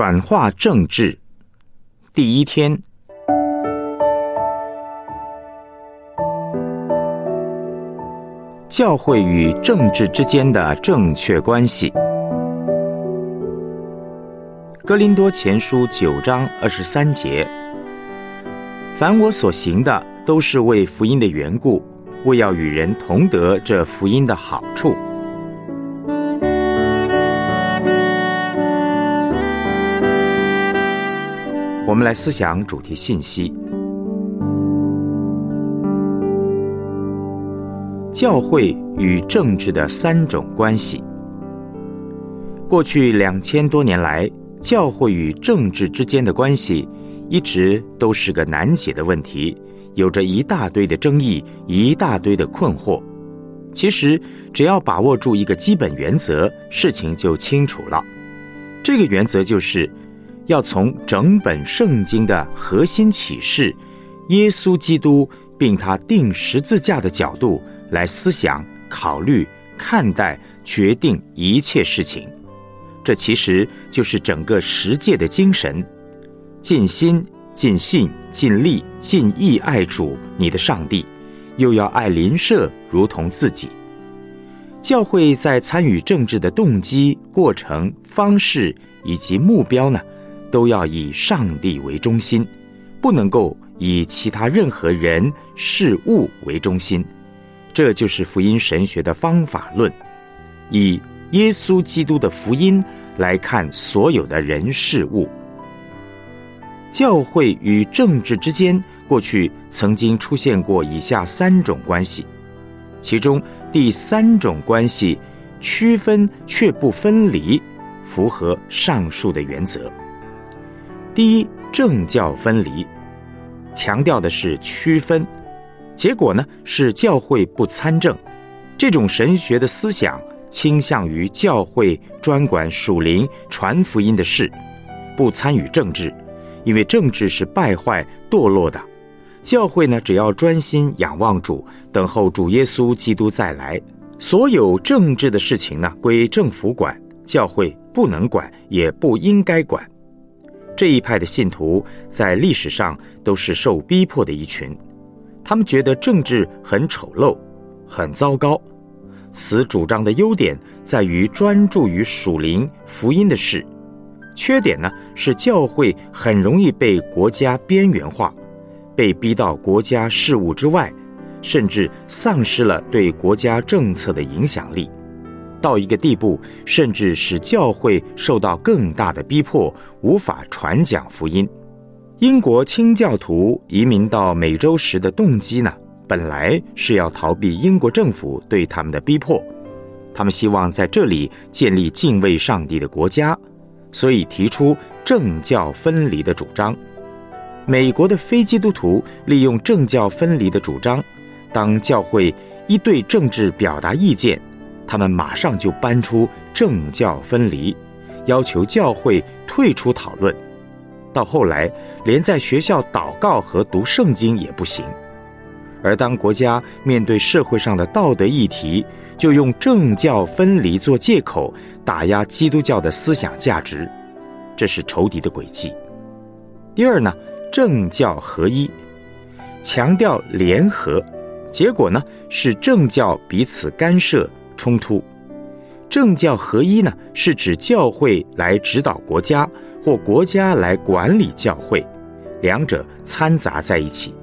转化政治，第一天，教会与政治之间的正确关系。哥林多前书九章二十三节：凡我所行的，都是为福音的缘故，为要与人同得这福音的好处。我们来思想主题信息：教会与政治的三种关系。过去两千多年来，教会与政治之间的关系一直都是个难解的问题，有着一大堆的争议，一大堆的困惑。其实，只要把握住一个基本原则，事情就清楚了。这个原则就是。要从整本圣经的核心启示——耶稣基督，并他定十字架的角度来思想、考虑、看待、决定一切事情。这其实就是整个十诫的精神：尽心、尽性、尽力、尽意爱主你的上帝，又要爱邻舍如同自己。教会在参与政治的动机、过程、方式以及目标呢？都要以上帝为中心，不能够以其他任何人事物为中心。这就是福音神学的方法论，以耶稣基督的福音来看所有的人事物。教会与政治之间，过去曾经出现过以下三种关系，其中第三种关系区分却不分离，符合上述的原则。第一，政教分离，强调的是区分，结果呢是教会不参政。这种神学的思想倾向于教会专管属灵传福音的事，不参与政治，因为政治是败坏堕落的。教会呢只要专心仰望主，等候主耶稣基督再来。所有政治的事情呢归政府管，教会不能管，也不应该管。这一派的信徒在历史上都是受逼迫的一群，他们觉得政治很丑陋、很糟糕。此主张的优点在于专注于属灵福音的事，缺点呢是教会很容易被国家边缘化，被逼到国家事务之外，甚至丧失了对国家政策的影响力。到一个地步，甚至使教会受到更大的逼迫，无法传讲福音。英国清教徒移民到美洲时的动机呢，本来是要逃避英国政府对他们的逼迫，他们希望在这里建立敬畏上帝的国家，所以提出政教分离的主张。美国的非基督徒利用政教分离的主张，当教会一对政治表达意见。他们马上就搬出政教分离，要求教会退出讨论。到后来，连在学校祷告和读圣经也不行。而当国家面对社会上的道德议题，就用政教分离做借口，打压基督教的思想价值，这是仇敌的诡计。第二呢，政教合一，强调联合，结果呢是政教彼此干涉。冲突，政教合一呢，是指教会来指导国家，或国家来管理教会，两者掺杂在一起。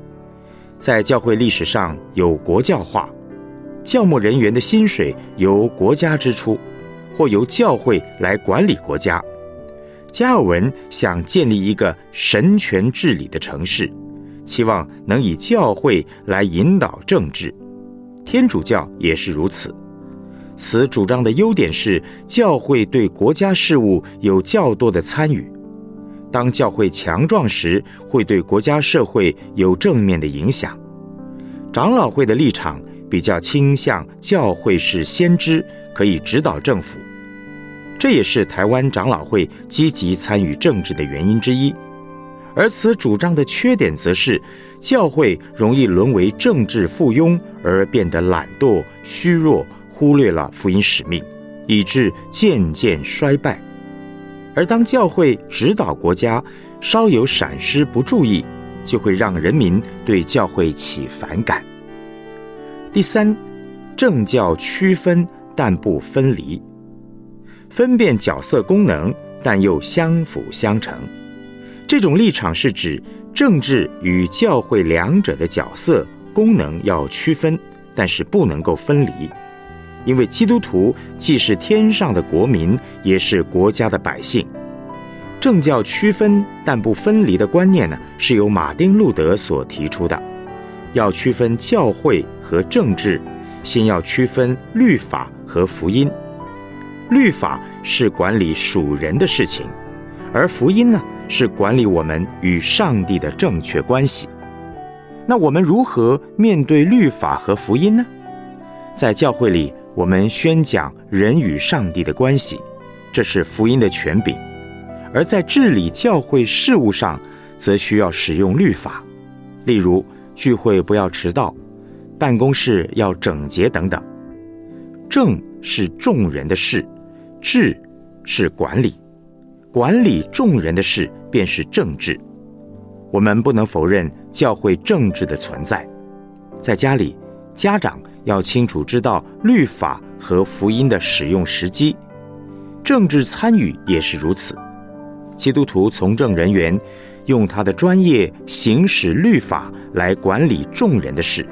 在教会历史上有国教化，教牧人员的薪水由国家支出，或由教会来管理国家。加尔文想建立一个神权治理的城市，期望能以教会来引导政治。天主教也是如此。此主张的优点是，教会对国家事务有较多的参与。当教会强壮时，会对国家社会有正面的影响。长老会的立场比较倾向教会是先知，可以指导政府。这也是台湾长老会积极参与政治的原因之一。而此主张的缺点，则是教会容易沦为政治附庸，而变得懒惰、虚弱。忽略了福音使命，以致渐渐衰败。而当教会指导国家稍有闪失、不注意，就会让人民对教会起反感。第三，政教区分但不分离，分辨角色功能，但又相辅相成。这种立场是指政治与教会两者的角色功能要区分，但是不能够分离。因为基督徒既是天上的国民，也是国家的百姓。政教区分但不分离的观念呢，是由马丁·路德所提出的。要区分教会和政治，先要区分律法和福音。律法是管理属人的事情，而福音呢，是管理我们与上帝的正确关系。那我们如何面对律法和福音呢？在教会里。我们宣讲人与上帝的关系，这是福音的权柄；而在治理教会事务上，则需要使用律法，例如聚会不要迟到，办公室要整洁等等。政是众人的事，治是管理，管理众人的事便是政治。我们不能否认教会政治的存在，在家里，家长。要清楚知道律法和福音的使用时机，政治参与也是如此。基督徒从政人员用他的专业行使律法来管理众人的事，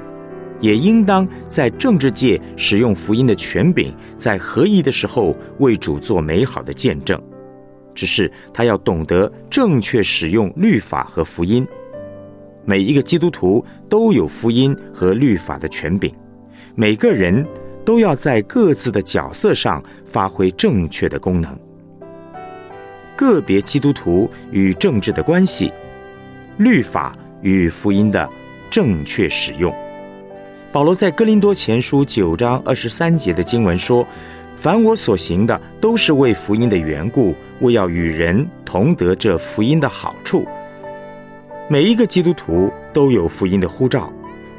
也应当在政治界使用福音的权柄，在合一的时候为主做美好的见证。只是他要懂得正确使用律法和福音。每一个基督徒都有福音和律法的权柄。每个人都要在各自的角色上发挥正确的功能。个别基督徒与政治的关系，律法与福音的正确使用。保罗在哥林多前书九章二十三节的经文说：“凡我所行的，都是为福音的缘故，为要与人同得这福音的好处。”每一个基督徒都有福音的呼召。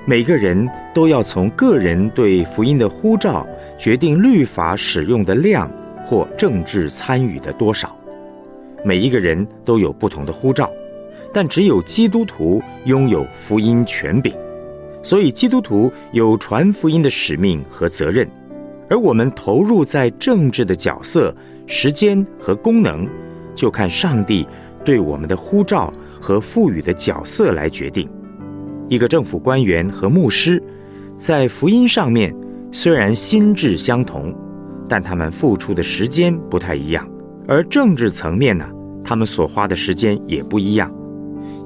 每个人都要从个人对福音的呼召决定律法使用的量或政治参与的多少。每一个人都有不同的呼召，但只有基督徒拥有福音权柄，所以基督徒有传福音的使命和责任。而我们投入在政治的角色、时间和功能，就看上帝对我们的呼召和赋予的角色来决定。一个政府官员和牧师，在福音上面虽然心智相同，但他们付出的时间不太一样；而政治层面呢，他们所花的时间也不一样。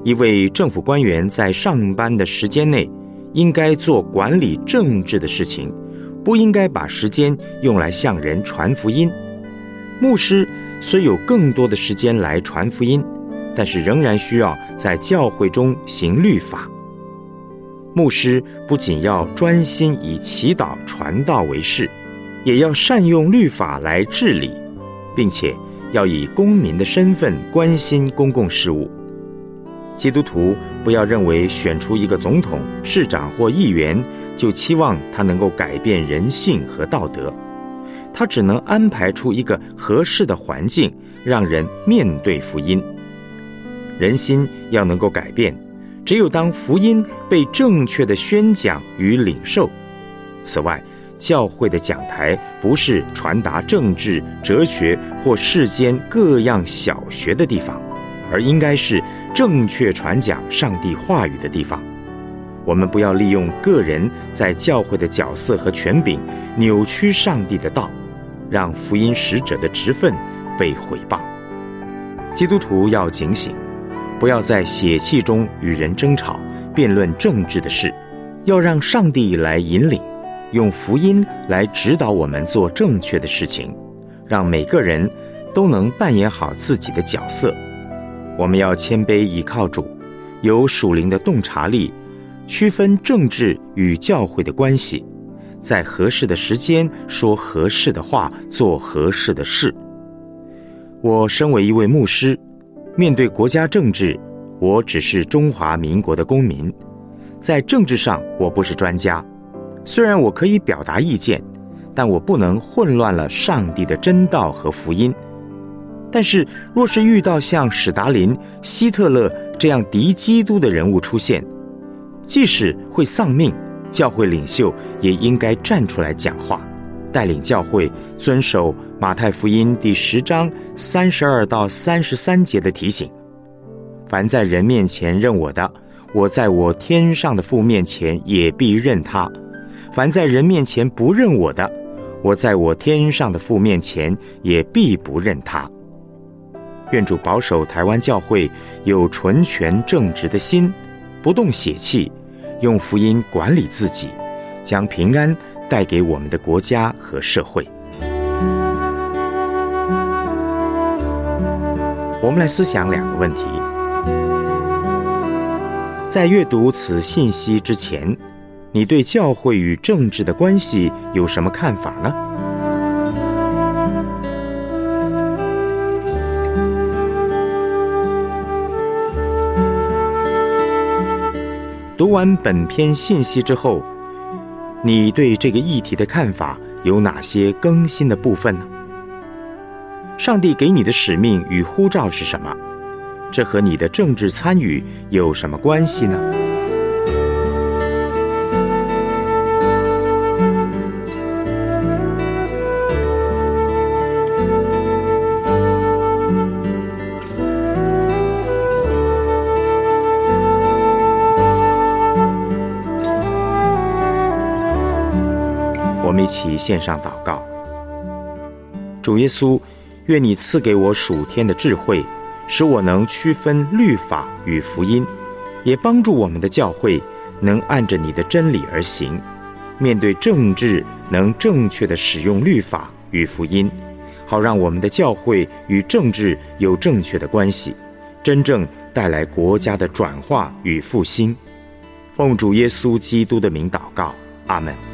一位政府官员在上班的时间内，应该做管理政治的事情，不应该把时间用来向人传福音。牧师虽有更多的时间来传福音，但是仍然需要在教会中行律法。牧师不仅要专心以祈祷传道为事，也要善用律法来治理，并且要以公民的身份关心公共事务。基督徒不要认为选出一个总统、市长或议员，就期望他能够改变人性和道德，他只能安排出一个合适的环境，让人面对福音。人心要能够改变。只有当福音被正确的宣讲与领受，此外，教会的讲台不是传达政治、哲学或世间各样小学的地方，而应该是正确传讲上帝话语的地方。我们不要利用个人在教会的角色和权柄，扭曲上帝的道，让福音使者的职分被毁谤。基督徒要警醒。不要在血气中与人争吵、辩论政治的事，要让上帝来引领，用福音来指导我们做正确的事情，让每个人都能扮演好自己的角色。我们要谦卑倚靠主，有属灵的洞察力，区分政治与教会的关系，在合适的时间说合适的话，做合适的事。我身为一位牧师。面对国家政治，我只是中华民国的公民，在政治上我不是专家。虽然我可以表达意见，但我不能混乱了上帝的真道和福音。但是，若是遇到像史达林、希特勒这样敌基督的人物出现，即使会丧命，教会领袖也应该站出来讲话，带领教会遵守马太福音第十章三十二到三十三节的提醒：凡在人面前认我的，我在我天上的父面前也必认他；凡在人面前不认我的，我在我天上的父面前也必不认他。愿主保守台湾教会有纯全正直的心，不动血气，用福音管理自己，将平安带给我们的国家和社会。我们来思想两个问题：在阅读此信息之前，你对教会与政治的关系有什么看法呢？读完本篇信息之后，你对这个议题的看法有哪些更新的部分呢？上帝给你的使命与呼召是什么？这和你的政治参与有什么关系呢？献上祷告。主耶稣，愿你赐给我属天的智慧，使我能区分律法与福音，也帮助我们的教会能按着你的真理而行。面对政治，能正确的使用律法与福音，好让我们的教会与政治有正确的关系，真正带来国家的转化与复兴。奉主耶稣基督的名祷告，阿门。